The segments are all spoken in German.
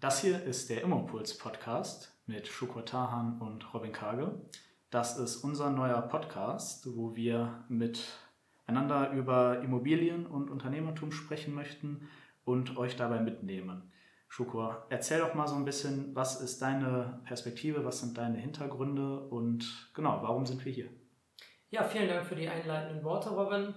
Das hier ist der Immopuls Podcast mit Shukor Tahan und Robin Kage. Das ist unser neuer Podcast, wo wir miteinander über Immobilien und Unternehmertum sprechen möchten und euch dabei mitnehmen. Shukor, erzähl doch mal so ein bisschen, was ist deine Perspektive, was sind deine Hintergründe und genau, warum sind wir hier? Ja, vielen Dank für die einleitenden Worte, Robin.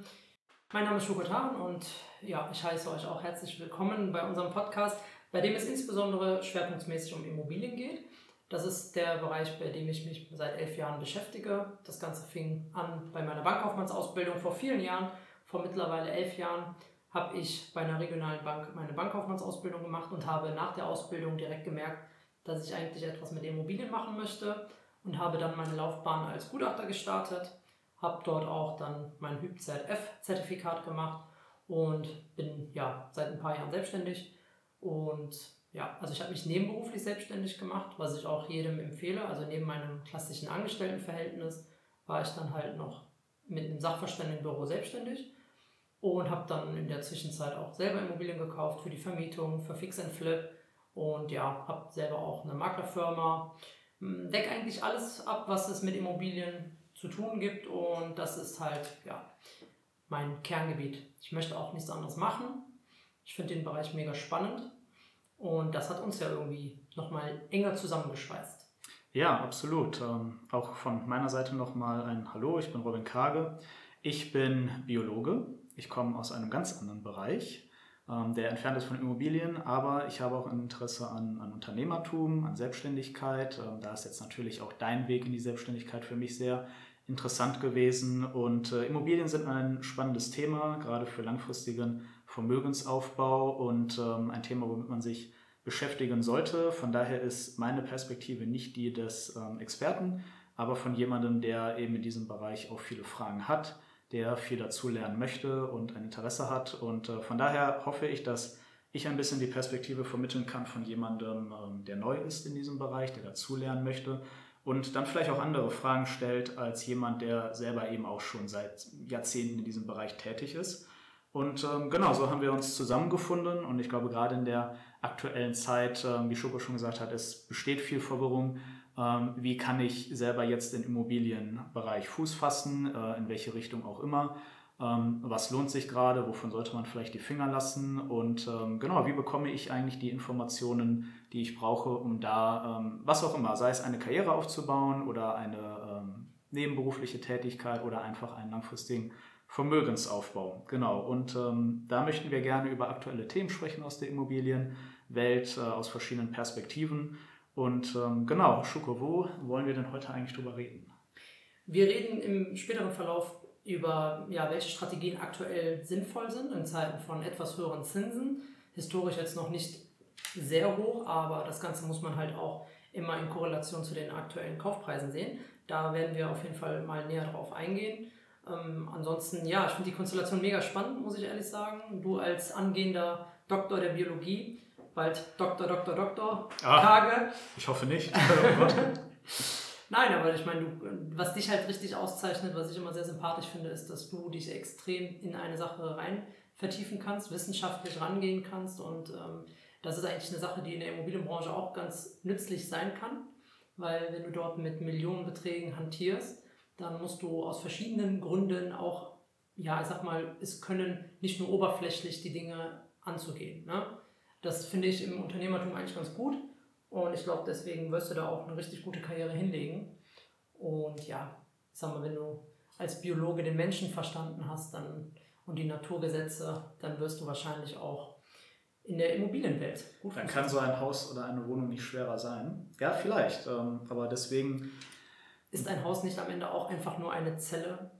Mein Name ist Shukor Tahan und ja, ich heiße euch auch herzlich willkommen bei unserem Podcast bei dem es insbesondere schwerpunktmäßig um Immobilien geht. Das ist der Bereich, bei dem ich mich seit elf Jahren beschäftige. Das Ganze fing an bei meiner Bankkaufmannsausbildung vor vielen Jahren. Vor mittlerweile elf Jahren habe ich bei einer regionalen Bank meine Bankkaufmannsausbildung gemacht und habe nach der Ausbildung direkt gemerkt, dass ich eigentlich etwas mit Immobilien machen möchte und habe dann meine Laufbahn als Gutachter gestartet, habe dort auch dann mein HÜBZF-Zertifikat gemacht und bin ja seit ein paar Jahren selbstständig und ja, also ich habe mich nebenberuflich selbstständig gemacht, was ich auch jedem empfehle. Also neben meinem klassischen Angestelltenverhältnis war ich dann halt noch mit einem Sachverständigenbüro selbstständig und habe dann in der Zwischenzeit auch selber Immobilien gekauft für die Vermietung, für Fix and Flip und ja, habe selber auch eine Maklerfirma. Hm, Deck eigentlich alles ab, was es mit Immobilien zu tun gibt und das ist halt ja mein Kerngebiet. Ich möchte auch nichts anderes machen. Ich finde den Bereich mega spannend und das hat uns ja irgendwie nochmal enger zusammengeschweißt. Ja, absolut. Ähm, auch von meiner Seite nochmal ein Hallo, ich bin Robin Kage. Ich bin Biologe. Ich komme aus einem ganz anderen Bereich, ähm, der entfernt ist von Immobilien, aber ich habe auch ein Interesse an, an Unternehmertum, an Selbstständigkeit. Ähm, da ist jetzt natürlich auch dein Weg in die Selbstständigkeit für mich sehr interessant gewesen. Und äh, Immobilien sind ein spannendes Thema, gerade für langfristigen Vermögensaufbau und ähm, ein Thema, womit man sich beschäftigen sollte. Von daher ist meine Perspektive nicht die des ähm, Experten, aber von jemandem, der eben in diesem Bereich auch viele Fragen hat, der viel dazu lernen möchte und ein Interesse hat. Und äh, von daher hoffe ich, dass ich ein bisschen die Perspektive vermitteln kann von jemandem, ähm, der neu ist in diesem Bereich, der dazu lernen möchte und dann vielleicht auch andere Fragen stellt als jemand, der selber eben auch schon seit Jahrzehnten in diesem Bereich tätig ist. Und ähm, genau, so haben wir uns zusammengefunden und ich glaube, gerade in der aktuellen Zeit, ähm, wie Schoko schon gesagt hat, es besteht viel Verwirrung. Ähm, wie kann ich selber jetzt im Immobilienbereich Fuß fassen, äh, in welche Richtung auch immer? Ähm, was lohnt sich gerade? Wovon sollte man vielleicht die Finger lassen? Und ähm, genau, wie bekomme ich eigentlich die Informationen, die ich brauche, um da, ähm, was auch immer, sei es eine Karriere aufzubauen oder eine nebenberufliche Tätigkeit oder einfach einen langfristigen Vermögensaufbau. Genau. Und ähm, da möchten wir gerne über aktuelle Themen sprechen aus der Immobilienwelt, äh, aus verschiedenen Perspektiven. Und ähm, genau, Schuko, wo wollen wir denn heute eigentlich drüber reden? Wir reden im späteren Verlauf über ja, welche Strategien aktuell sinnvoll sind in Zeiten von etwas höheren Zinsen. Historisch jetzt noch nicht sehr hoch, aber das Ganze muss man halt auch immer in Korrelation zu den aktuellen Kaufpreisen sehen. Da werden wir auf jeden Fall mal näher drauf eingehen. Ähm, ansonsten, ja, ich finde die Konstellation mega spannend, muss ich ehrlich sagen. Du als angehender Doktor der Biologie, bald Doktor, Doktor, Doktor, ah, Tage. Ich hoffe nicht. oh. Nein, aber ich meine, was dich halt richtig auszeichnet, was ich immer sehr sympathisch finde, ist, dass du dich extrem in eine Sache rein vertiefen kannst, wissenschaftlich rangehen kannst und ähm, das ist eigentlich eine Sache, die in der Immobilienbranche auch ganz nützlich sein kann, weil wenn du dort mit Millionenbeträgen hantierst, dann musst du aus verschiedenen Gründen auch, ja, ich sag mal, es können nicht nur oberflächlich die Dinge anzugehen. Ne? Das finde ich im Unternehmertum eigentlich ganz gut und ich glaube, deswegen wirst du da auch eine richtig gute Karriere hinlegen. Und ja, ich sag mal, wenn du als Biologe den Menschen verstanden hast dann, und die Naturgesetze, dann wirst du wahrscheinlich auch in der Immobilienwelt gut Dann kann so ein Haus oder eine Wohnung nicht schwerer sein. Ja, vielleicht. Ähm, aber deswegen ist ein Haus nicht am Ende auch einfach nur eine Zelle?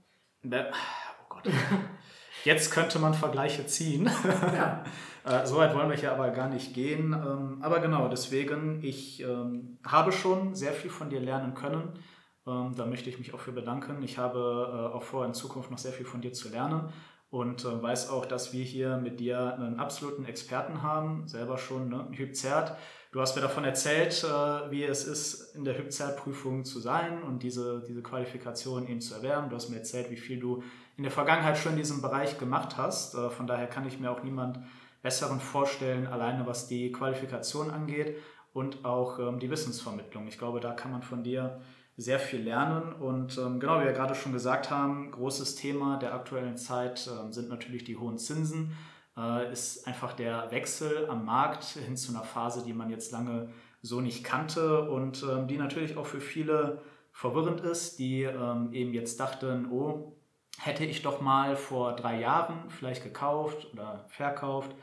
Oh Gott. Jetzt könnte man Vergleiche ziehen. Ja. Äh, so weit wollen wir hier aber gar nicht gehen. Ähm, aber genau, deswegen, ich ähm, habe schon sehr viel von dir lernen können. Ähm, da möchte ich mich auch für bedanken. Ich habe äh, auch vor, in Zukunft noch sehr viel von dir zu lernen und äh, weiß auch, dass wir hier mit dir einen absoluten Experten haben, selber schon, ne? Hypzert. Du hast mir davon erzählt, äh, wie es ist, in der Hypzert-Prüfung zu sein und diese, diese Qualifikation eben zu erwerben. Du hast mir erzählt, wie viel du in der Vergangenheit schon in diesem Bereich gemacht hast. Äh, von daher kann ich mir auch niemand Besseren vorstellen, alleine was die Qualifikation angeht und auch ähm, die Wissensvermittlung. Ich glaube, da kann man von dir sehr viel lernen. Und ähm, genau, wie wir gerade schon gesagt haben, großes Thema der aktuellen Zeit äh, sind natürlich die hohen Zinsen. Äh, ist einfach der Wechsel am Markt hin zu einer Phase, die man jetzt lange so nicht kannte und ähm, die natürlich auch für viele verwirrend ist, die ähm, eben jetzt dachten, oh, hätte ich doch mal vor drei Jahren vielleicht gekauft oder verkauft.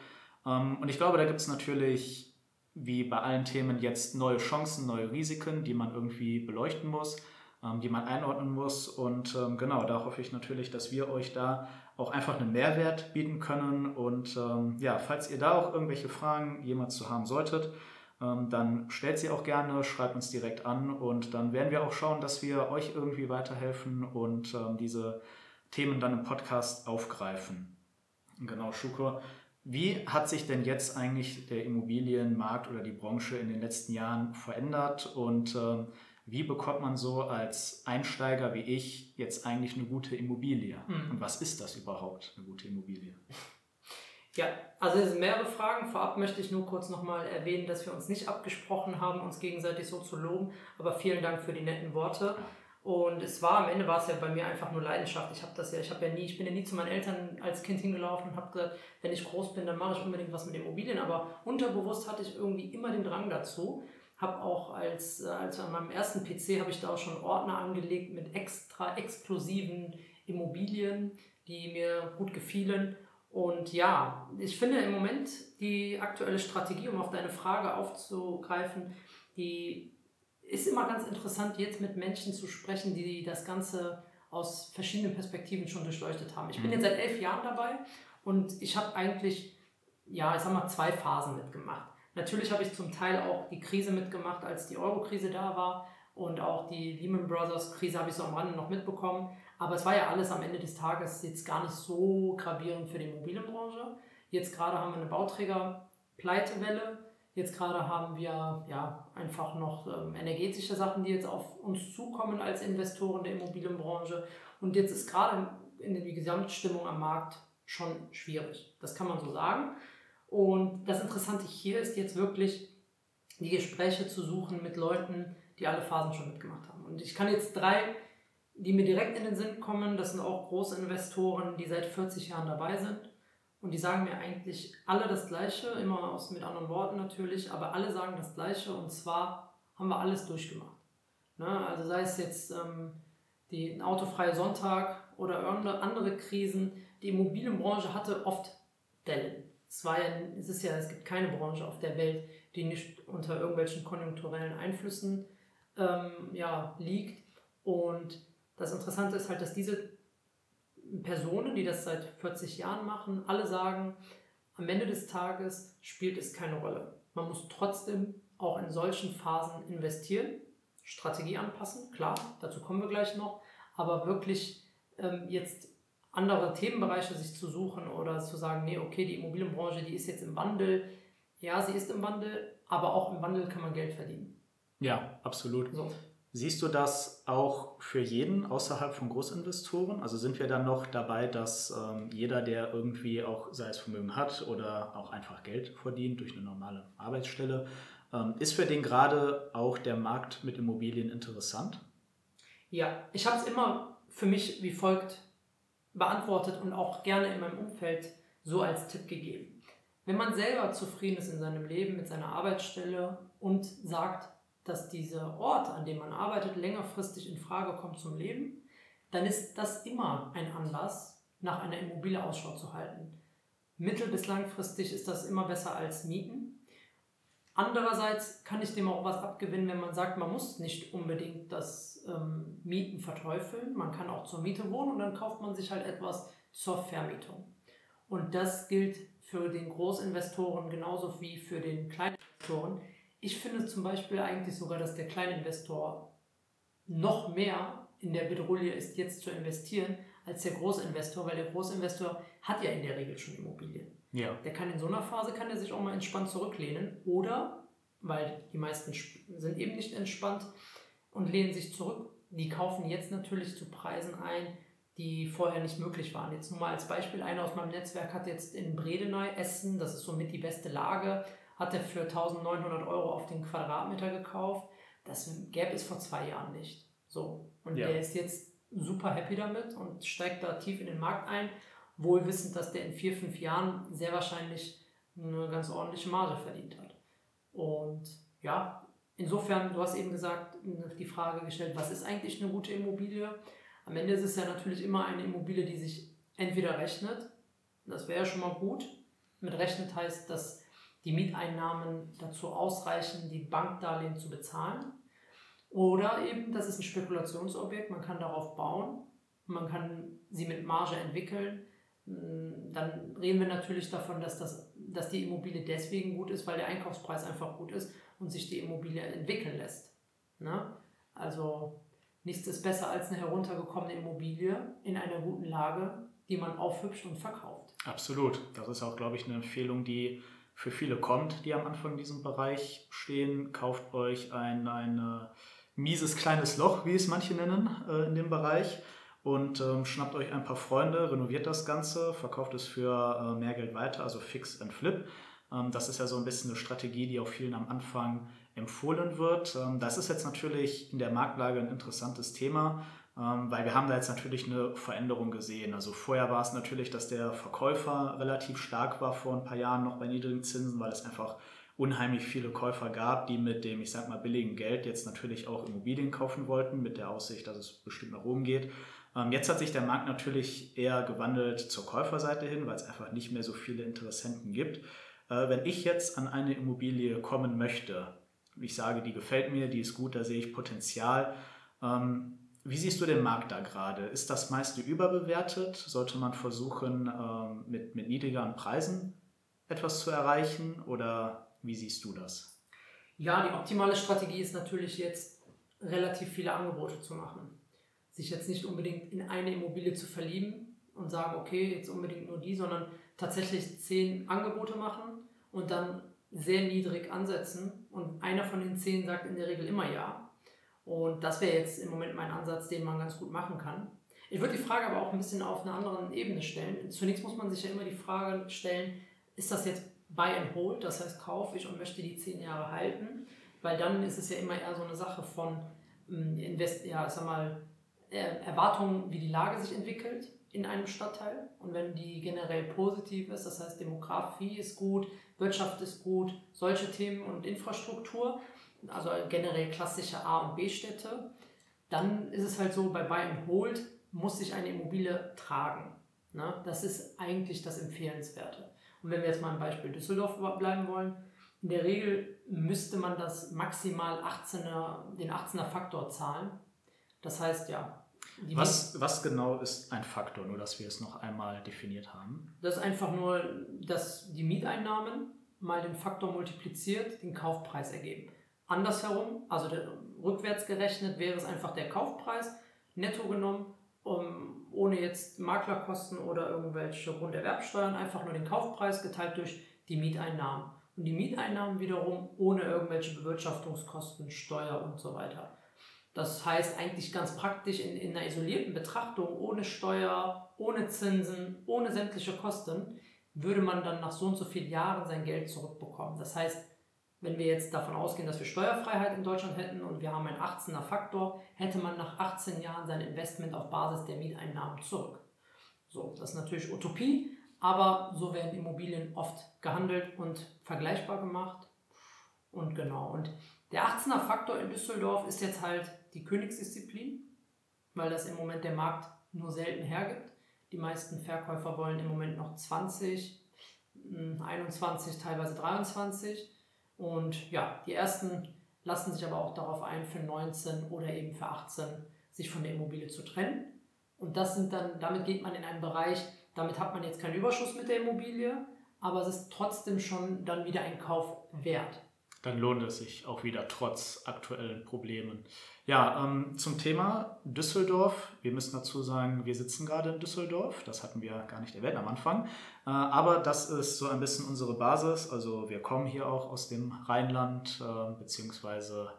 Ähm, und ich glaube, da gibt es natürlich wie bei allen Themen jetzt neue Chancen, neue Risiken, die man irgendwie beleuchten muss, ähm, die man einordnen muss. Und ähm, genau, da hoffe ich natürlich, dass wir euch da auch einfach einen Mehrwert bieten können. Und ähm, ja, falls ihr da auch irgendwelche Fragen jemals zu haben solltet, ähm, dann stellt sie auch gerne, schreibt uns direkt an und dann werden wir auch schauen, dass wir euch irgendwie weiterhelfen und ähm, diese Themen dann im Podcast aufgreifen. Genau, Schuko, wie hat sich denn jetzt eigentlich der Immobilienmarkt oder die Branche in den letzten Jahren verändert und äh, wie bekommt man so als Einsteiger wie ich jetzt eigentlich eine gute Immobilie? Mhm. Und was ist das überhaupt, eine gute Immobilie? Ja, also es sind mehrere Fragen. Vorab möchte ich nur kurz nochmal erwähnen, dass wir uns nicht abgesprochen haben, uns gegenseitig so zu loben. Aber vielen Dank für die netten Worte. Und es war am Ende war es ja bei mir einfach nur Leidenschaft. Ich habe das ja, ich habe ja nie, ich bin ja nie zu meinen Eltern als Kind hingelaufen und habe gesagt, wenn ich groß bin, dann mache ich unbedingt was mit Immobilien. Aber unterbewusst hatte ich irgendwie immer den Drang dazu. Habe auch als, äh, als an meinem ersten PC habe ich da auch schon Ordner angelegt mit extra exklusiven Immobilien, die mir gut gefielen. Und ja, ich finde im Moment die aktuelle Strategie, um auf deine Frage aufzugreifen, die ist immer ganz interessant, jetzt mit Menschen zu sprechen, die das Ganze aus verschiedenen Perspektiven schon durchleuchtet haben. Ich bin mhm. jetzt seit elf Jahren dabei und ich habe eigentlich, ja, ich sag mal, zwei Phasen mitgemacht. Natürlich habe ich zum Teil auch die Krise mitgemacht, als die Euro-Krise da war und auch die Lehman Brothers-Krise habe ich so am Rande noch mitbekommen. Aber es war ja alles am Ende des Tages jetzt gar nicht so gravierend für die Immobilienbranche. Jetzt gerade haben wir eine Bauträger-Pleitewelle Jetzt gerade haben wir ja einfach noch ähm, energetische Sachen, die jetzt auf uns zukommen als Investoren der Immobilienbranche. Und jetzt ist gerade in, die Gesamtstimmung am Markt schon schwierig. Das kann man so sagen. Und das Interessante hier ist jetzt wirklich, die Gespräche zu suchen mit Leuten, die alle Phasen schon mitgemacht haben. Und ich kann jetzt drei, die mir direkt in den Sinn kommen, das sind auch große Investoren, die seit 40 Jahren dabei sind. Und die sagen mir eigentlich alle das Gleiche, immer aus, mit anderen Worten natürlich, aber alle sagen das Gleiche und zwar haben wir alles durchgemacht. Ne? Also sei es jetzt ähm, die autofreie Sonntag oder andere Krisen, die Immobilienbranche hatte oft Dellen. Es, war ja, es ist ja, es gibt keine Branche auf der Welt, die nicht unter irgendwelchen konjunkturellen Einflüssen ähm, ja, liegt. Und das Interessante ist halt, dass diese Personen, die das seit 40 Jahren machen, alle sagen, am Ende des Tages spielt es keine Rolle. Man muss trotzdem auch in solchen Phasen investieren, Strategie anpassen, klar, dazu kommen wir gleich noch, aber wirklich ähm, jetzt andere Themenbereiche sich zu suchen oder zu sagen, nee, okay, die Immobilienbranche, die ist jetzt im Wandel. Ja, sie ist im Wandel, aber auch im Wandel kann man Geld verdienen. Ja, absolut. So. Siehst du das auch für jeden außerhalb von Großinvestoren? Also sind wir dann noch dabei, dass ähm, jeder, der irgendwie auch, sei es Vermögen hat oder auch einfach Geld verdient durch eine normale Arbeitsstelle, ähm, ist für den gerade auch der Markt mit Immobilien interessant? Ja, ich habe es immer für mich wie folgt beantwortet und auch gerne in meinem Umfeld so als Tipp gegeben. Wenn man selber zufrieden ist in seinem Leben, mit seiner Arbeitsstelle und sagt, dass dieser Ort, an dem man arbeitet, längerfristig in Frage kommt zum Leben, dann ist das immer ein Anlass, nach einer Immobilie Ausschau zu halten. Mittel- bis langfristig ist das immer besser als Mieten. Andererseits kann ich dem auch was abgewinnen, wenn man sagt, man muss nicht unbedingt das ähm, Mieten verteufeln. Man kann auch zur Miete wohnen und dann kauft man sich halt etwas zur Vermietung. Und das gilt für den Großinvestoren genauso wie für den Kleininvestoren ich finde zum Beispiel eigentlich sogar, dass der Kleininvestor noch mehr in der Bedrohung ist, jetzt zu investieren, als der Großinvestor, weil der Großinvestor hat ja in der Regel schon Immobilien. Ja. Der kann in so einer Phase, kann er sich auch mal entspannt zurücklehnen oder, weil die meisten sind eben nicht entspannt und lehnen sich zurück, die kaufen jetzt natürlich zu Preisen ein, die vorher nicht möglich waren. Jetzt nur mal als Beispiel, einer aus meinem Netzwerk hat jetzt in Bredeney, Essen, das ist somit die beste Lage, hat er für 1900 Euro auf den Quadratmeter gekauft. Das gäbe es vor zwei Jahren nicht. So. Und ja. der ist jetzt super happy damit und steigt da tief in den Markt ein, wohl wissend, dass der in vier, fünf Jahren sehr wahrscheinlich eine ganz ordentliche Marge verdient hat. Und ja, insofern, du hast eben gesagt, die Frage gestellt, was ist eigentlich eine gute Immobilie? Am Ende ist es ja natürlich immer eine Immobilie, die sich entweder rechnet, das wäre ja schon mal gut. Mit rechnet heißt, dass die Mieteinnahmen dazu ausreichen, die Bankdarlehen zu bezahlen. Oder eben, das ist ein Spekulationsobjekt, man kann darauf bauen, man kann sie mit Marge entwickeln. Dann reden wir natürlich davon, dass, das, dass die Immobilie deswegen gut ist, weil der Einkaufspreis einfach gut ist und sich die Immobilie entwickeln lässt. Ne? Also nichts ist besser als eine heruntergekommene Immobilie in einer guten Lage, die man aufhübscht und verkauft. Absolut. Das ist auch, glaube ich, eine Empfehlung, die für viele kommt, die am Anfang in diesem Bereich stehen. Kauft euch ein, ein äh, mieses kleines Loch, wie es manche nennen, äh, in dem Bereich und ähm, schnappt euch ein paar Freunde, renoviert das Ganze, verkauft es für äh, mehr Geld weiter, also Fix and Flip. Ähm, das ist ja so ein bisschen eine Strategie, die auch vielen am Anfang empfohlen wird. Ähm, das ist jetzt natürlich in der Marktlage ein interessantes Thema, ähm, weil wir haben da jetzt natürlich eine Veränderung gesehen. Also vorher war es natürlich, dass der Verkäufer relativ stark war vor ein paar Jahren noch bei niedrigen Zinsen, weil es einfach unheimlich viele Käufer gab, die mit dem, ich sag mal, billigen Geld jetzt natürlich auch Immobilien kaufen wollten, mit der Aussicht, dass es bestimmt nach oben geht. Jetzt hat sich der Markt natürlich eher gewandelt zur Käuferseite hin, weil es einfach nicht mehr so viele Interessenten gibt. Äh, wenn ich jetzt an eine Immobilie kommen möchte, ich sage, die gefällt mir, die ist gut, da sehe ich Potenzial. Ähm, wie siehst du den Markt da gerade? Ist das meiste überbewertet? Sollte man versuchen, ähm, mit, mit niedrigeren Preisen etwas zu erreichen? Oder wie siehst du das? Ja, die optimale Strategie ist natürlich jetzt, relativ viele Angebote zu machen. Sich jetzt nicht unbedingt in eine Immobilie zu verlieben und sagen, okay, jetzt unbedingt nur die, sondern tatsächlich zehn Angebote machen und dann sehr niedrig ansetzen und einer von den zehn sagt in der Regel immer ja. Und das wäre jetzt im Moment mein Ansatz, den man ganz gut machen kann. Ich würde die Frage aber auch ein bisschen auf einer anderen Ebene stellen. Zunächst muss man sich ja immer die Frage stellen, ist das jetzt Buy and Hold, das heißt kaufe ich und möchte die zehn Jahre halten, weil dann ist es ja immer eher so eine Sache von ähm, Invest, ja, sag mal, Erwartungen, wie die Lage sich entwickelt in einem Stadtteil und wenn die generell positiv ist, das heißt Demografie ist gut, Wirtschaft ist gut, solche Themen und Infrastruktur, also generell klassische A- und B-Städte, dann ist es halt so, bei Buy and Hold muss sich eine Immobilie tragen. Ne? Das ist eigentlich das Empfehlenswerte. Und wenn wir jetzt mal im Beispiel Düsseldorf bleiben wollen, in der Regel müsste man das maximal 18er, den 18er Faktor zahlen. Das heißt ja, was, was genau ist ein Faktor, nur dass wir es noch einmal definiert haben? Das ist einfach nur, dass die Mieteinnahmen mal den Faktor multipliziert, den Kaufpreis ergeben. Andersherum, also der, rückwärts gerechnet, wäre es einfach der Kaufpreis netto genommen, um, ohne jetzt Maklerkosten oder irgendwelche Grunderwerbsteuern, einfach nur den Kaufpreis geteilt durch die Mieteinnahmen. Und die Mieteinnahmen wiederum ohne irgendwelche Bewirtschaftungskosten, Steuer und so weiter. Das heißt eigentlich ganz praktisch in, in einer isolierten Betrachtung, ohne Steuer, ohne Zinsen, ohne sämtliche Kosten, würde man dann nach so und so vielen Jahren sein Geld zurückbekommen. Das heißt, wenn wir jetzt davon ausgehen, dass wir Steuerfreiheit in Deutschland hätten und wir haben einen 18er Faktor, hätte man nach 18 Jahren sein Investment auf Basis der Mieteinnahmen zurück. So, das ist natürlich Utopie, aber so werden Immobilien oft gehandelt und vergleichbar gemacht. Und genau, und der 18er Faktor in Düsseldorf ist jetzt halt die Königsdisziplin, weil das im Moment der Markt nur selten hergibt. Die meisten Verkäufer wollen im Moment noch 20, 21, hm, teilweise 23. Und ja, die ersten lassen sich aber auch darauf ein, für 19 oder eben für 18 sich von der Immobilie zu trennen. Und das sind dann, damit geht man in einen Bereich, damit hat man jetzt keinen Überschuss mit der Immobilie, aber es ist trotzdem schon dann wieder ein Kauf wert dann lohnt es sich auch wieder trotz aktuellen Problemen. Ja, ähm, zum Thema Düsseldorf. Wir müssen dazu sagen, wir sitzen gerade in Düsseldorf. Das hatten wir gar nicht erwähnt am Anfang. Äh, aber das ist so ein bisschen unsere Basis. Also wir kommen hier auch aus dem Rheinland, äh, beziehungsweise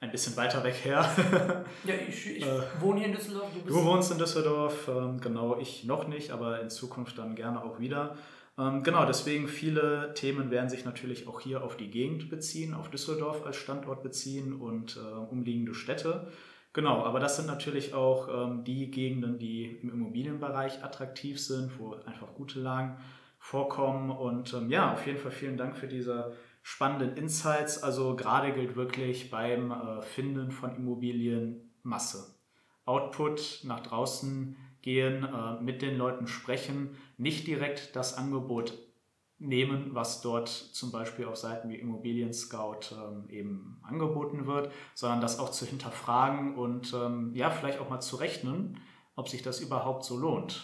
ein bisschen weiter weg her. ja, ich, ich äh, wohne hier in Düsseldorf. Du, du, wohnst in Düsseldorf, ähm, genau, ich noch nicht, aber in Zukunft dann gerne auch wieder. Ähm, genau, deswegen viele Themen werden sich natürlich auch hier auf die Gegend beziehen, auf Düsseldorf als Standort beziehen und äh, umliegende Städte. Genau, aber das sind natürlich auch ähm, die Gegenden, die im Immobilienbereich attraktiv sind, wo einfach gute Lagen vorkommen. Und ähm, ja, auf jeden Fall vielen Dank für diese spannenden Insights. Also gerade gilt wirklich beim äh, Finden von Immobilien Masse. Output nach draußen gehen, äh, mit den Leuten sprechen, nicht direkt das Angebot nehmen, was dort zum Beispiel auf Seiten wie Immobilien Scout ähm, eben angeboten wird, sondern das auch zu hinterfragen und ähm, ja, vielleicht auch mal zu rechnen, ob sich das überhaupt so lohnt.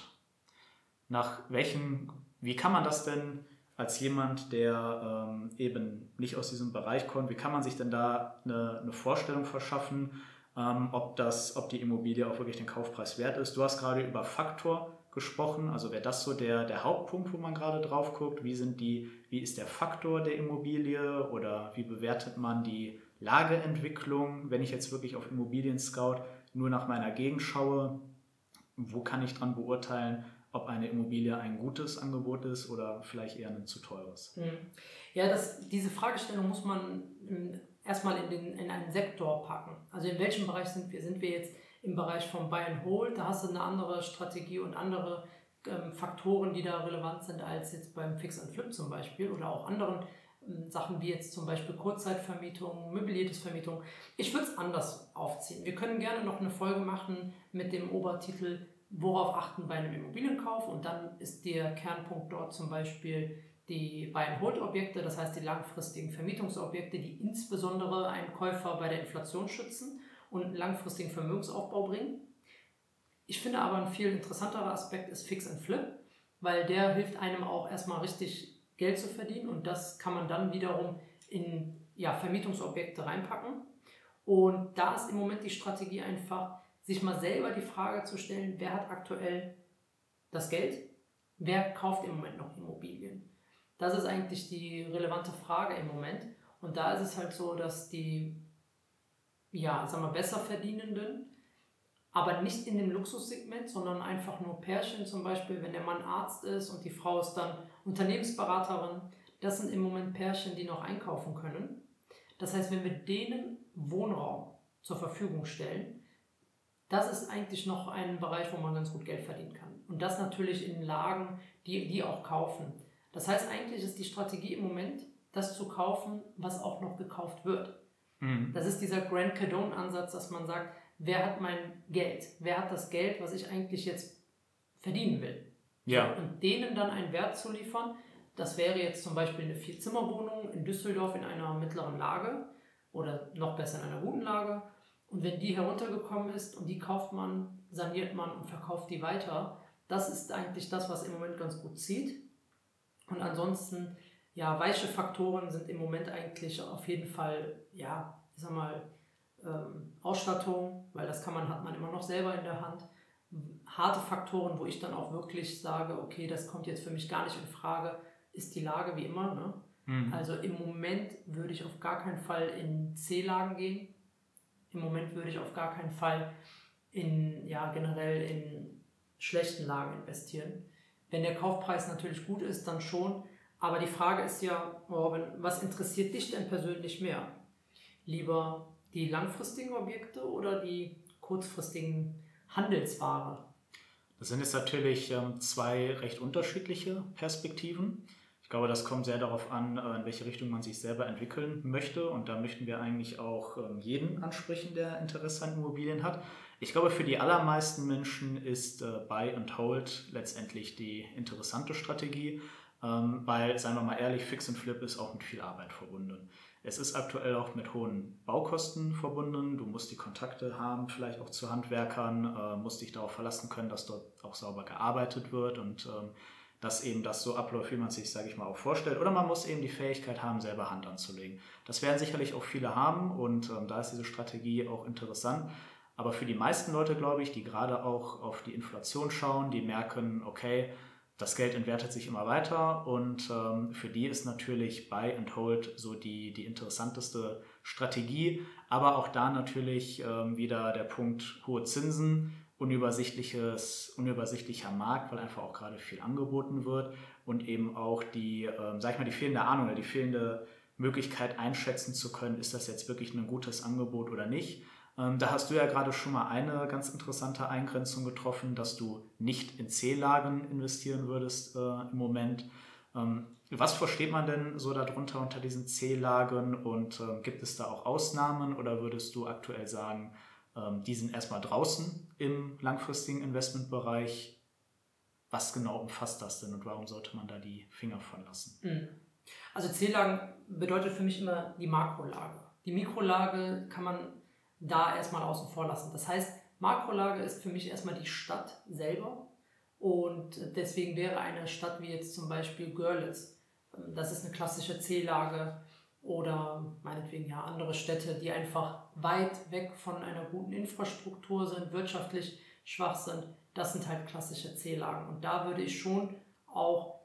Nach welchen, wie kann man das denn als jemand, der ähm, eben nicht aus diesem Bereich kommt, wie kann man sich denn da eine, eine Vorstellung verschaffen, ähm, ob, das, ob die Immobilie auch wirklich den Kaufpreis wert ist? Du hast gerade über Faktor gesprochen, also wäre das so der, der Hauptpunkt, wo man gerade drauf guckt, wie, sind die, wie ist der Faktor der Immobilie oder wie bewertet man die Lageentwicklung, wenn ich jetzt wirklich auf Immobilien Scout nur nach meiner Gegend schaue, wo kann ich dran beurteilen, ob eine Immobilie ein gutes Angebot ist oder vielleicht eher ein zu teures. Hm. Ja, das, diese Fragestellung muss man erstmal in, in einen Sektor packen. Also in welchem Bereich sind wir? Sind wir jetzt im Bereich von Buy and Hold? Da hast du eine andere Strategie und andere ähm, Faktoren, die da relevant sind, als jetzt beim Fix and Flip zum Beispiel oder auch anderen ähm, Sachen wie jetzt zum Beispiel Kurzzeitvermietung, möbliertes Vermietung. Ich würde es anders aufziehen. Wir können gerne noch eine Folge machen mit dem Obertitel worauf achten bei einem Immobilienkauf und dann ist der Kernpunkt dort zum Beispiel die Buy-and-Hold-Objekte, das heißt die langfristigen Vermietungsobjekte, die insbesondere einen Käufer bei der Inflation schützen und langfristigen Vermögensaufbau bringen. Ich finde aber ein viel interessanterer Aspekt ist Fix and Flip, weil der hilft einem auch erstmal richtig Geld zu verdienen und das kann man dann wiederum in ja, Vermietungsobjekte reinpacken. Und da ist im Moment die Strategie einfach, sich mal selber die Frage zu stellen, wer hat aktuell das Geld, wer kauft im Moment noch Immobilien. Das ist eigentlich die relevante Frage im Moment. Und da ist es halt so, dass die, ja, sagen wir, besser verdienenden, aber nicht in dem Luxussegment, sondern einfach nur Pärchen zum Beispiel, wenn der Mann Arzt ist und die Frau ist dann Unternehmensberaterin, das sind im Moment Pärchen, die noch einkaufen können. Das heißt, wenn wir denen Wohnraum zur Verfügung stellen, das ist eigentlich noch ein Bereich, wo man ganz gut Geld verdienen kann. Und das natürlich in Lagen, die, die auch kaufen. Das heißt, eigentlich ist die Strategie im Moment, das zu kaufen, was auch noch gekauft wird. Mhm. Das ist dieser Grand Cardone-Ansatz, dass man sagt, wer hat mein Geld? Wer hat das Geld, was ich eigentlich jetzt verdienen will? Ja. Und denen dann einen Wert zu liefern, das wäre jetzt zum Beispiel eine Vierzimmerwohnung in Düsseldorf in einer mittleren Lage oder noch besser in einer guten Lage und wenn die heruntergekommen ist und die kauft man, saniert man und verkauft die weiter, das ist eigentlich das, was im Moment ganz gut zieht. Und ansonsten, ja, weiche Faktoren sind im Moment eigentlich auf jeden Fall, ja, ich sag mal, ähm, Ausstattung, weil das kann man, hat man immer noch selber in der Hand. Harte Faktoren, wo ich dann auch wirklich sage, okay, das kommt jetzt für mich gar nicht in Frage, ist die Lage wie immer. Ne? Mhm. Also im Moment würde ich auf gar keinen Fall in C-Lagen gehen im Moment würde ich auf gar keinen Fall in, ja, generell in schlechten Lagen investieren. Wenn der Kaufpreis natürlich gut ist, dann schon. Aber die Frage ist ja, Robin, was interessiert dich denn persönlich mehr? Lieber die langfristigen Objekte oder die kurzfristigen Handelsware? Das sind jetzt natürlich ähm, zwei recht unterschiedliche Perspektiven. Ich glaube, das kommt sehr darauf an, äh, in welche Richtung man sich selber entwickeln möchte. Und da möchten wir eigentlich auch ähm, jeden ansprechen, der Interesse an Immobilien hat. Ich glaube, für die allermeisten Menschen ist äh, Buy and Hold letztendlich die interessante Strategie, weil, seien wir mal ehrlich, Fix and Flip ist auch mit viel Arbeit verbunden. Es ist aktuell auch mit hohen Baukosten verbunden. Du musst die Kontakte haben, vielleicht auch zu Handwerkern, äh, musst dich darauf verlassen können, dass dort auch sauber gearbeitet wird und ähm, dass eben das so abläuft, wie man sich, sage ich mal, auch vorstellt. Oder man muss eben die Fähigkeit haben, selber Hand anzulegen. Das werden sicherlich auch viele haben und ähm, da ist diese Strategie auch interessant. Aber für die meisten Leute, glaube ich, die gerade auch auf die Inflation schauen, die merken, okay, das Geld entwertet sich immer weiter und ähm, für die ist natürlich Buy and Hold so die, die interessanteste Strategie, aber auch da natürlich ähm, wieder der Punkt hohe Zinsen, unübersichtliches, unübersichtlicher Markt, weil einfach auch gerade viel angeboten wird und eben auch die, ähm, sag ich mal, die fehlende Ahnung oder die fehlende Möglichkeit einschätzen zu können, ist das jetzt wirklich ein gutes Angebot oder nicht. Ähm, da hast du ja gerade schon mal eine ganz interessante Eingrenzung getroffen, dass du nicht in C-Lagen investieren würdest äh, im Moment. Ähm, was versteht man denn so darunter unter diesen C-Lagen und äh, gibt es da auch Ausnahmen oder würdest du aktuell sagen, ähm, die sind erstmal draußen im langfristigen Investmentbereich? Was genau umfasst das denn und warum sollte man da die Finger von lassen? Mhm. Also C-Lagen bedeutet für mich immer die Makrolage. Die Mikrolage kann man da erstmal außen vor lassen. Das heißt, Makrolage ist für mich erstmal die Stadt selber und deswegen wäre eine Stadt wie jetzt zum Beispiel Görlitz, ähm, das ist eine klassische C-Lage oder meinetwegen ja andere Städte, die einfach weit weg von einer guten Infrastruktur sind, wirtschaftlich schwach sind, das sind halt klassische C-Lagen. Und da würde ich schon auch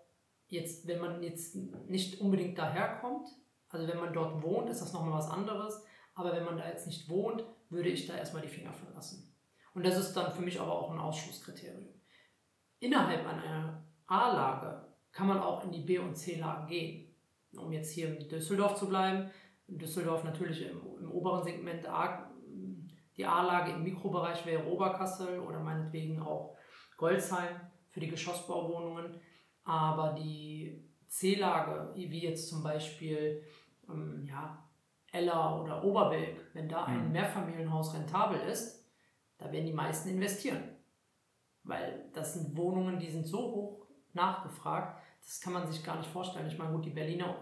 jetzt, wenn man jetzt nicht unbedingt daherkommt, also wenn man dort wohnt, ist das nochmal was anderes, aber wenn man da jetzt nicht wohnt, würde ich da erstmal die Finger von lassen. Und das ist dann für mich aber auch ein Ausschlusskriterium. Innerhalb einer A-Lage kann man auch in die B- und C-Lagen gehen. Um jetzt hier in Düsseldorf zu bleiben, in Düsseldorf natürlich im, im oberen Segment A, die A-Lage im Mikrobereich wäre Oberkassel oder meinetwegen auch Goldsheim für die Geschossbauwohnungen. Aber die C-Lage, wie jetzt zum Beispiel ähm, ja, Eller oder Oberbilk, wenn da ein mhm. Mehrfamilienhaus rentabel ist, da werden die meisten investieren. Weil das sind Wohnungen, die sind so hoch nachgefragt, das kann man sich gar nicht vorstellen. Ich meine, gut, die Berliner,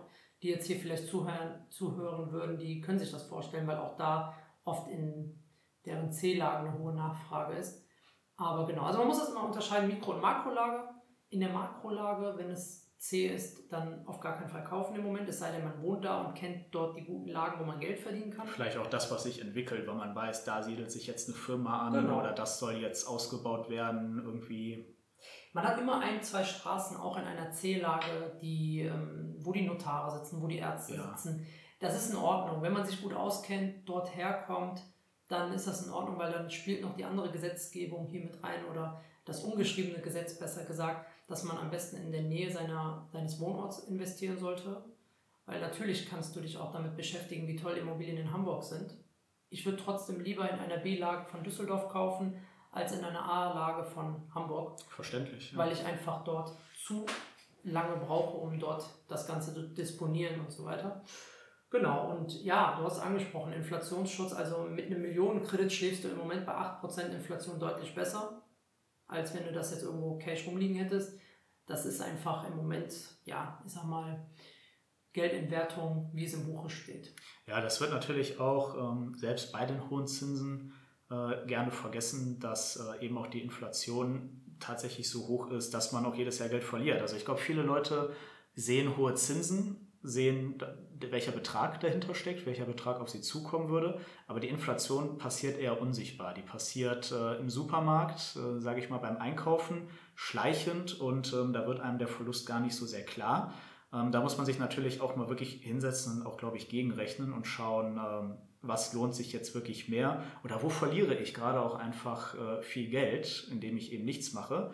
die jetzt hier vielleicht zuhören, zuhören würden, die können sich das vorstellen, weil auch da oft in deren C-Lagen eine hohe Nachfrage ist. Aber genau, also man muss das immer unterscheiden, Mikro- und Makrolage. In der Makrolage, wenn es C ist, dann auf gar keinen Fall kaufen im Moment, es sei denn, man wohnt da und kennt dort die guten Lagen, wo man Geld verdienen kann. Vielleicht auch das, was sich entwickelt, weil man weiß, da siedelt sich jetzt eine Firma an genau. oder das soll jetzt ausgebaut werden, irgendwie. Man hat immer ein, zwei Straßen auch in einer C-Lage, die, ähm, wo die Notare sitzen, wo die Ärzte ja. sitzen. Das ist in Ordnung. Wenn man sich gut auskennt, dort herkommt, dann ist das in Ordnung, weil dann spielt noch die andere Gesetzgebung hier mit rein oder das ungeschriebene Gesetz besser gesagt dass man am besten in der Nähe seiner, seines Wohnorts investieren sollte. Weil natürlich kannst du dich auch damit beschäftigen, wie toll Immobilien in Hamburg sind. Ich würde trotzdem lieber in einer B-Lage von Düsseldorf kaufen, als in einer A-Lage von Hamburg. Verständlich. Ja. Weil ich einfach dort zu lange brauche, um dort das Ganze zu disponieren und so weiter. Genau, und ja, du hast angesprochen, Inflationsschutz, also mit einem Millionenkredit schläfst du im Moment bei 8% Inflation deutlich besser, als wenn du das jetzt irgendwo Cash rumliegen hättest das ist einfach im Moment, ja, ich sag mal, Geldentwertung, wie es im Buche steht. Ja, das wird natürlich auch ähm, selbst bei den hohen Zinsen äh, gerne vergessen, dass äh, eben auch die Inflation tatsächlich so hoch ist, dass man auch jedes Jahr Geld verliert. Also ich glaube, viele Leute sehen hohe Zinsen sehen, welcher Betrag dahinter steckt, welcher Betrag auf sie zukommen würde. Aber die Inflation passiert eher unsichtbar. Die passiert äh, im Supermarkt, äh, sage ich mal beim Einkaufen, schleichend und ähm, da wird einem der Verlust gar nicht so sehr klar. Ähm, da muss man sich natürlich auch mal wirklich hinsetzen und auch, glaube ich, gegenrechnen und schauen, ähm, was lohnt sich jetzt wirklich mehr oder wo verliere ich gerade auch einfach äh, viel Geld, indem ich eben nichts mache.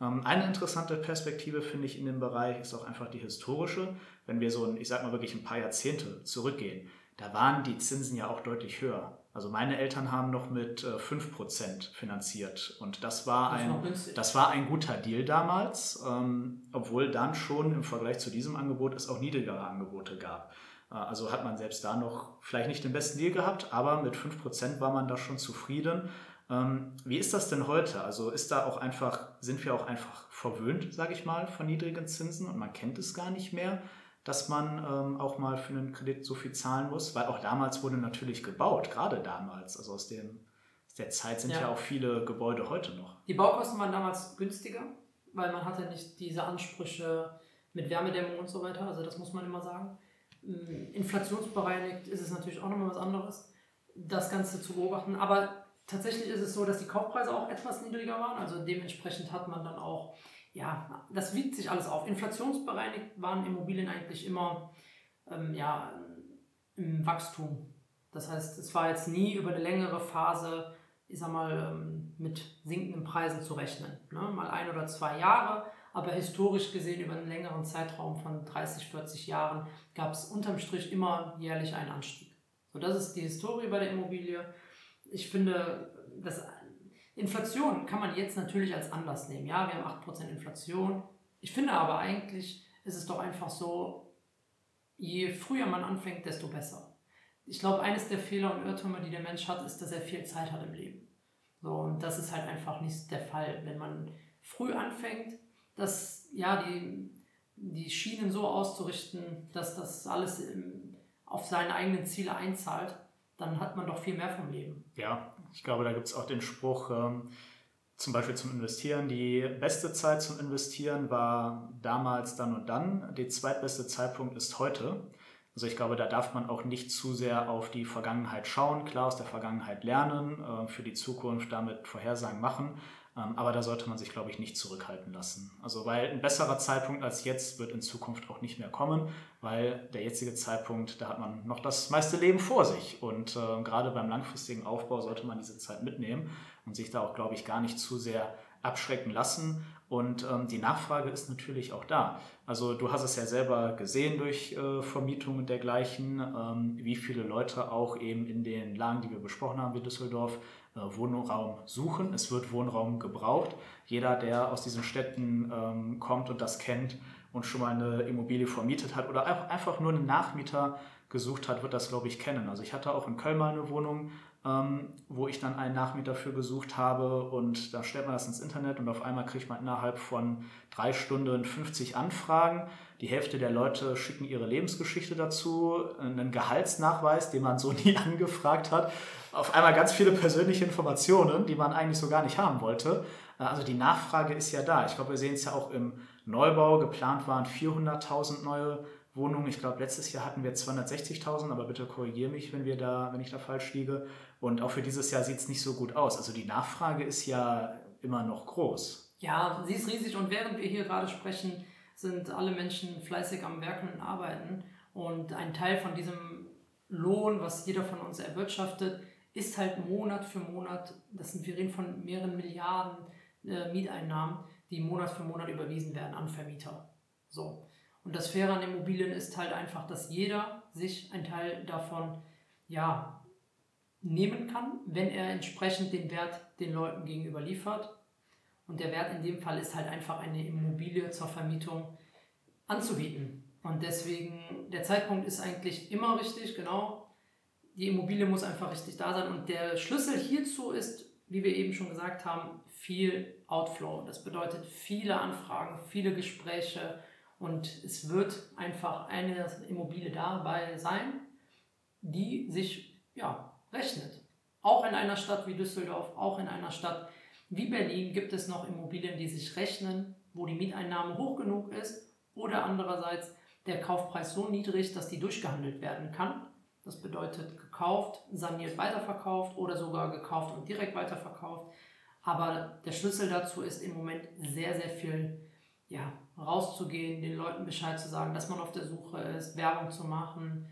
Ähm, eine interessante Perspektive finde ich in dem Bereich ist auch einfach die historische. Wenn wir so, ein, ich sag mal wirklich ein paar Jahrzehnte zurückgehen, da waren die Zinsen ja auch deutlich höher. Also meine Eltern haben noch mit 5% äh, finanziert und das war, das ein, das war ein guter Deal damals, ähm, obwohl dann schon im Vergleich zu diesem Angebot es auch niedrigere Angebote gab. Äh, also hat man selbst da noch vielleicht nicht den besten Deal gehabt, aber mit 5% war man da schon zufrieden. Ähm, wie ist das denn heute? Also ist da auch einfach, sind wir auch einfach verwöhnt, sage ich mal, von niedrigen Zinsen und man kennt es gar nicht mehr, dass man ähm, auch mal für einen Kredit so viel zahlen muss? Weil auch damals wurde natürlich gebaut, gerade damals. Also aus, dem, aus der Zeit sind ja. ja auch viele Gebäude heute noch. Die Baukosten waren damals günstiger, weil man hatte nicht diese Ansprüche mit Wärmedämmung und so weiter. Also das muss man immer sagen. Ähm, inflationsbereinigt ist es natürlich auch nochmal was anderes, das Ganze zu beobachten. Aber tatsächlich ist es so, dass die Kaufpreise auch etwas niedriger waren. Also dementsprechend hat man dann auch ja, das wiegt sich alles auf. Inflationsbereinigt waren Immobilien eigentlich immer ähm, ja, im Wachstum. Das heißt, es war jetzt nie über eine längere Phase, ich sag mal, ähm, mit sinkenden Preisen zu rechnen. Ne? Mal ein oder zwei Jahre, aber historisch gesehen über einen längeren Zeitraum von 30, 40 Jahren gab es unterm Strich immer jährlich einen Anstieg. So, das ist die Historie bei der Immobilie. Ich finde, das Inflation kann man jetzt natürlich als Anlass nehmen. Ja, wir haben 8% Inflation. Ich finde aber eigentlich ist es doch einfach so, je früher man anfängt, desto besser. Ich glaube, eines der Fehler und Irrtümer, die der Mensch hat, ist, dass er viel Zeit hat im Leben. So, und das ist halt einfach nicht der Fall. Wenn man früh anfängt, dass, ja, die, die Schienen so auszurichten, dass das alles im, auf seine eigenen Ziele einzahlt, dann hat man doch viel mehr vom Leben. Ja, ich glaube, da gibt es auch den Spruch, ähm, zum Beispiel zum Investieren. Die beste Zeit zum Investieren war damals dann und dann. Der zweitbeste Zeitpunkt ist heute. Also ich glaube, da darf man auch nicht zu sehr auf die Vergangenheit schauen, klar aus der Vergangenheit lernen, äh, für die Zukunft damit Vorhersagen machen, aber da sollte man sich, glaube ich, nicht zurückhalten lassen. Also weil ein besserer Zeitpunkt als jetzt wird in Zukunft auch nicht mehr kommen, weil der jetzige Zeitpunkt, da hat man noch das meiste Leben vor sich. Und äh, gerade beim langfristigen Aufbau sollte man diese Zeit mitnehmen und sich da auch, glaube ich, gar nicht zu sehr abschrecken lassen. Und ähm, die Nachfrage ist natürlich auch da. Also du hast es ja selber gesehen durch äh, Vermietung und dergleichen, ähm, wie viele Leute auch eben in den Lagen, die wir besprochen haben, wie Düsseldorf, Wohnraum suchen. Es wird Wohnraum gebraucht. Jeder, der aus diesen Städten ähm, kommt und das kennt und schon mal eine Immobilie vermietet hat oder einfach nur einen Nachmieter gesucht hat, wird das, glaube ich, kennen. Also ich hatte auch in Köln mal eine Wohnung, ähm, wo ich dann einen Nachmieter für gesucht habe und da stellt man das ins Internet und auf einmal kriegt man innerhalb von drei Stunden 50 Anfragen. Die Hälfte der Leute schicken ihre Lebensgeschichte dazu, einen Gehaltsnachweis, den man so nie angefragt hat auf einmal ganz viele persönliche Informationen, die man eigentlich so gar nicht haben wollte. Äh, also die Nachfrage ist ja da. Ich glaube, wir sehen es ja auch im Neubau. Geplant waren 400.000 neue Wohnungen. Ich glaube, letztes Jahr hatten wir 260.000, aber bitte korrigiere mich, wenn, wir da, wenn ich da falsch liege. Und auch für dieses Jahr sieht es nicht so gut aus. Also die Nachfrage ist ja immer noch groß. Ja, sie ist riesig und während wir hier gerade sprechen, sind alle Menschen fleißig am Werken und Arbeiten. Und ein Teil von diesem Lohn, was jeder von uns erwirtschaftet, ist halt Monat für Monat, das sind, wir reden von mehreren Milliarden äh, Mieteinnahmen, die Monat für Monat überwiesen werden an Vermieter. So. Und das Faire an Immobilien ist halt einfach, dass jeder sich einen Teil davon ja, nehmen kann, wenn er entsprechend den Wert den Leuten gegenüber liefert. Und der Wert in dem Fall ist halt einfach eine Immobilie zur Vermietung anzubieten. Und deswegen, der Zeitpunkt ist eigentlich immer richtig, genau die Immobilie muss einfach richtig da sein. Und der Schlüssel hierzu ist, wie wir eben schon gesagt haben, viel Outflow. Das bedeutet viele Anfragen, viele Gespräche und es wird einfach eine Immobilie dabei sein, die sich ja, rechnet. Auch in einer Stadt wie Düsseldorf, auch in einer Stadt wie Berlin gibt es noch Immobilien, die sich rechnen, wo die Mieteinnahme hoch genug ist oder andererseits der Kaufpreis so niedrig, dass die durchgehandelt werden kann das bedeutet gekauft, saniert, weiterverkauft oder sogar gekauft und direkt weiterverkauft. Aber der Schlüssel dazu ist im Moment sehr, sehr viel ja, rauszugehen, den Leuten Bescheid zu sagen, dass man auf der Suche ist, Werbung zu machen,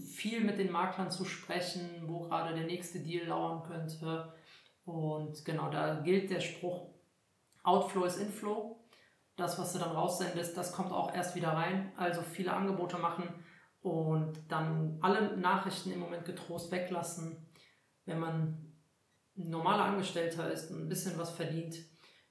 viel mit den Maklern zu sprechen, wo gerade der nächste Deal lauern könnte. Und genau, da gilt der Spruch, Outflow ist Inflow. Das, was du dann raussendest, das kommt auch erst wieder rein. Also viele Angebote machen, und dann alle Nachrichten im Moment getrost weglassen. Wenn man ein normaler Angestellter ist und ein bisschen was verdient,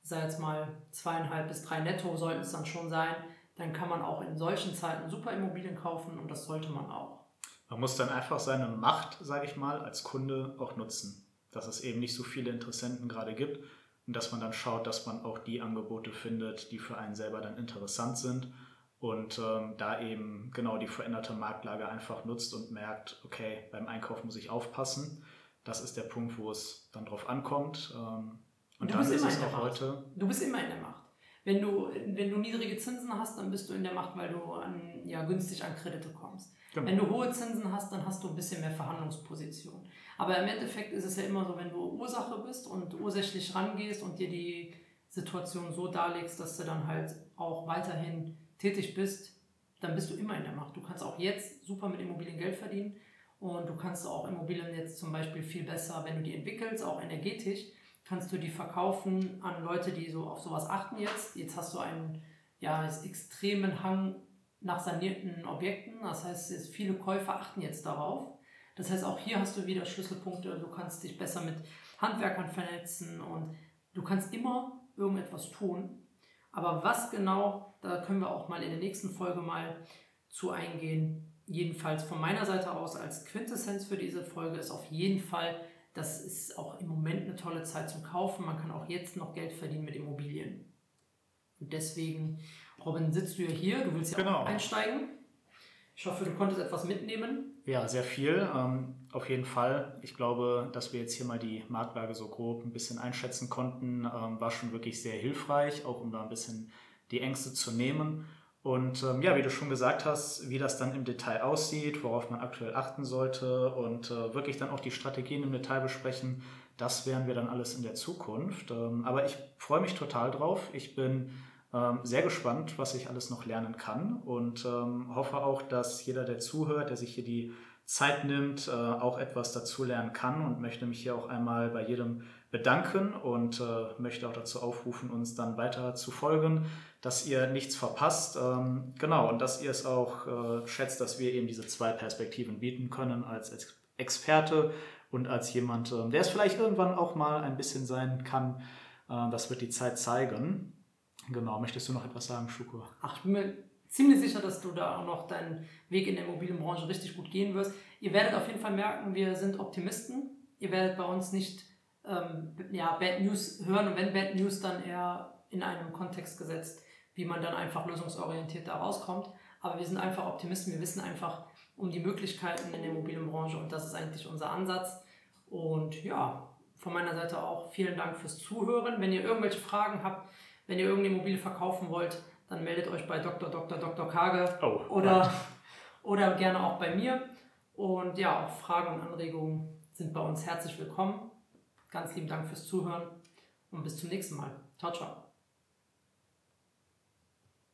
sei jetzt mal zweieinhalb bis drei netto, sollten es dann schon sein, dann kann man auch in solchen Zeiten super Immobilien kaufen und das sollte man auch. Man muss dann einfach seine Macht, sage ich mal, als Kunde auch nutzen. Dass es eben nicht so viele Interessenten gerade gibt und dass man dann schaut, dass man auch die Angebote findet, die für einen selber dann interessant sind und ähm, da eben genau die veränderte Marktlage einfach nutzt und merkt, okay, beim Einkauf muss ich aufpassen. Das ist der Punkt, wo es dann drauf ankommt. Ähm, und du dann ist es auch heute. Du bist immer in der Macht. Wenn du, wenn du niedrige Zinsen hast, dann bist du in der Macht, weil du an, ja, günstig an Kredite kommst. Genau. Wenn du hohe Zinsen hast, dann hast du ein bisschen mehr Verhandlungsposition. Aber im Endeffekt ist es ja immer so, wenn du Ursache bist und ursächlich rangehst und dir die Situation so darlegst, dass du dann halt auch weiterhin tätig bist, dann bist du immer in der Macht. Du kannst auch jetzt super mit Immobilien Geld verdienen und du kannst auch Immobilien jetzt zum Beispiel viel besser, wenn du die entwickelst, auch energetisch, kannst du die verkaufen an Leute, die so auf sowas achten jetzt. Jetzt hast du einen ja, extremen Hang nach sanierten Objekten. Das heißt, viele Käufer achten jetzt darauf. Das heißt, auch hier hast du wieder Schlüsselpunkte. Du kannst dich besser mit Handwerkern vernetzen und du kannst immer irgendetwas tun. Aber was genau, da können wir auch mal in der nächsten Folge mal zu eingehen. Jedenfalls von meiner Seite aus als Quintessenz für diese Folge ist auf jeden Fall, das ist auch im Moment eine tolle Zeit zum Kaufen. Man kann auch jetzt noch Geld verdienen mit Immobilien. Und deswegen, Robin, sitzt du ja hier, du willst ja genau. auch einsteigen. Ich hoffe, du konntest etwas mitnehmen. Ja, sehr viel. Ähm, auf jeden Fall. Ich glaube, dass wir jetzt hier mal die Marktlage so grob ein bisschen einschätzen konnten, ähm, war schon wirklich sehr hilfreich, auch um da ein bisschen die Ängste zu nehmen. Und ähm, ja, wie du schon gesagt hast, wie das dann im Detail aussieht, worauf man aktuell achten sollte und äh, wirklich dann auch die Strategien im Detail besprechen, das werden wir dann alles in der Zukunft. Ähm, aber ich freue mich total drauf. Ich bin sehr gespannt, was ich alles noch lernen kann und ähm, hoffe auch, dass jeder, der zuhört, der sich hier die Zeit nimmt, äh, auch etwas dazu lernen kann und möchte mich hier auch einmal bei jedem bedanken und äh, möchte auch dazu aufrufen, uns dann weiter zu folgen, dass ihr nichts verpasst. Ähm, genau, und dass ihr es auch äh, schätzt, dass wir eben diese zwei Perspektiven bieten können als Experte und als jemand, der es vielleicht irgendwann auch mal ein bisschen sein kann. Das wird die Zeit zeigen. Genau, möchtest du noch etwas sagen, Schuko? Ach, ich bin mir ziemlich sicher, dass du da auch noch deinen Weg in der Immobilienbranche richtig gut gehen wirst. Ihr werdet auf jeden Fall merken, wir sind Optimisten. Ihr werdet bei uns nicht ähm, ja, Bad News hören und wenn Bad News, dann eher in einem Kontext gesetzt, wie man dann einfach lösungsorientiert da rauskommt. Aber wir sind einfach Optimisten, wir wissen einfach um die Möglichkeiten in der Immobilienbranche und das ist eigentlich unser Ansatz. Und ja, von meiner Seite auch vielen Dank fürs Zuhören. Wenn ihr irgendwelche Fragen habt, wenn ihr irgendeine Immobilie verkaufen wollt, dann meldet euch bei Dr. Dr. Dr. Kage oh, oder, oder gerne auch bei mir. Und ja, auch Fragen und Anregungen sind bei uns herzlich willkommen. Ganz lieben Dank fürs Zuhören und bis zum nächsten Mal. Ciao, ciao.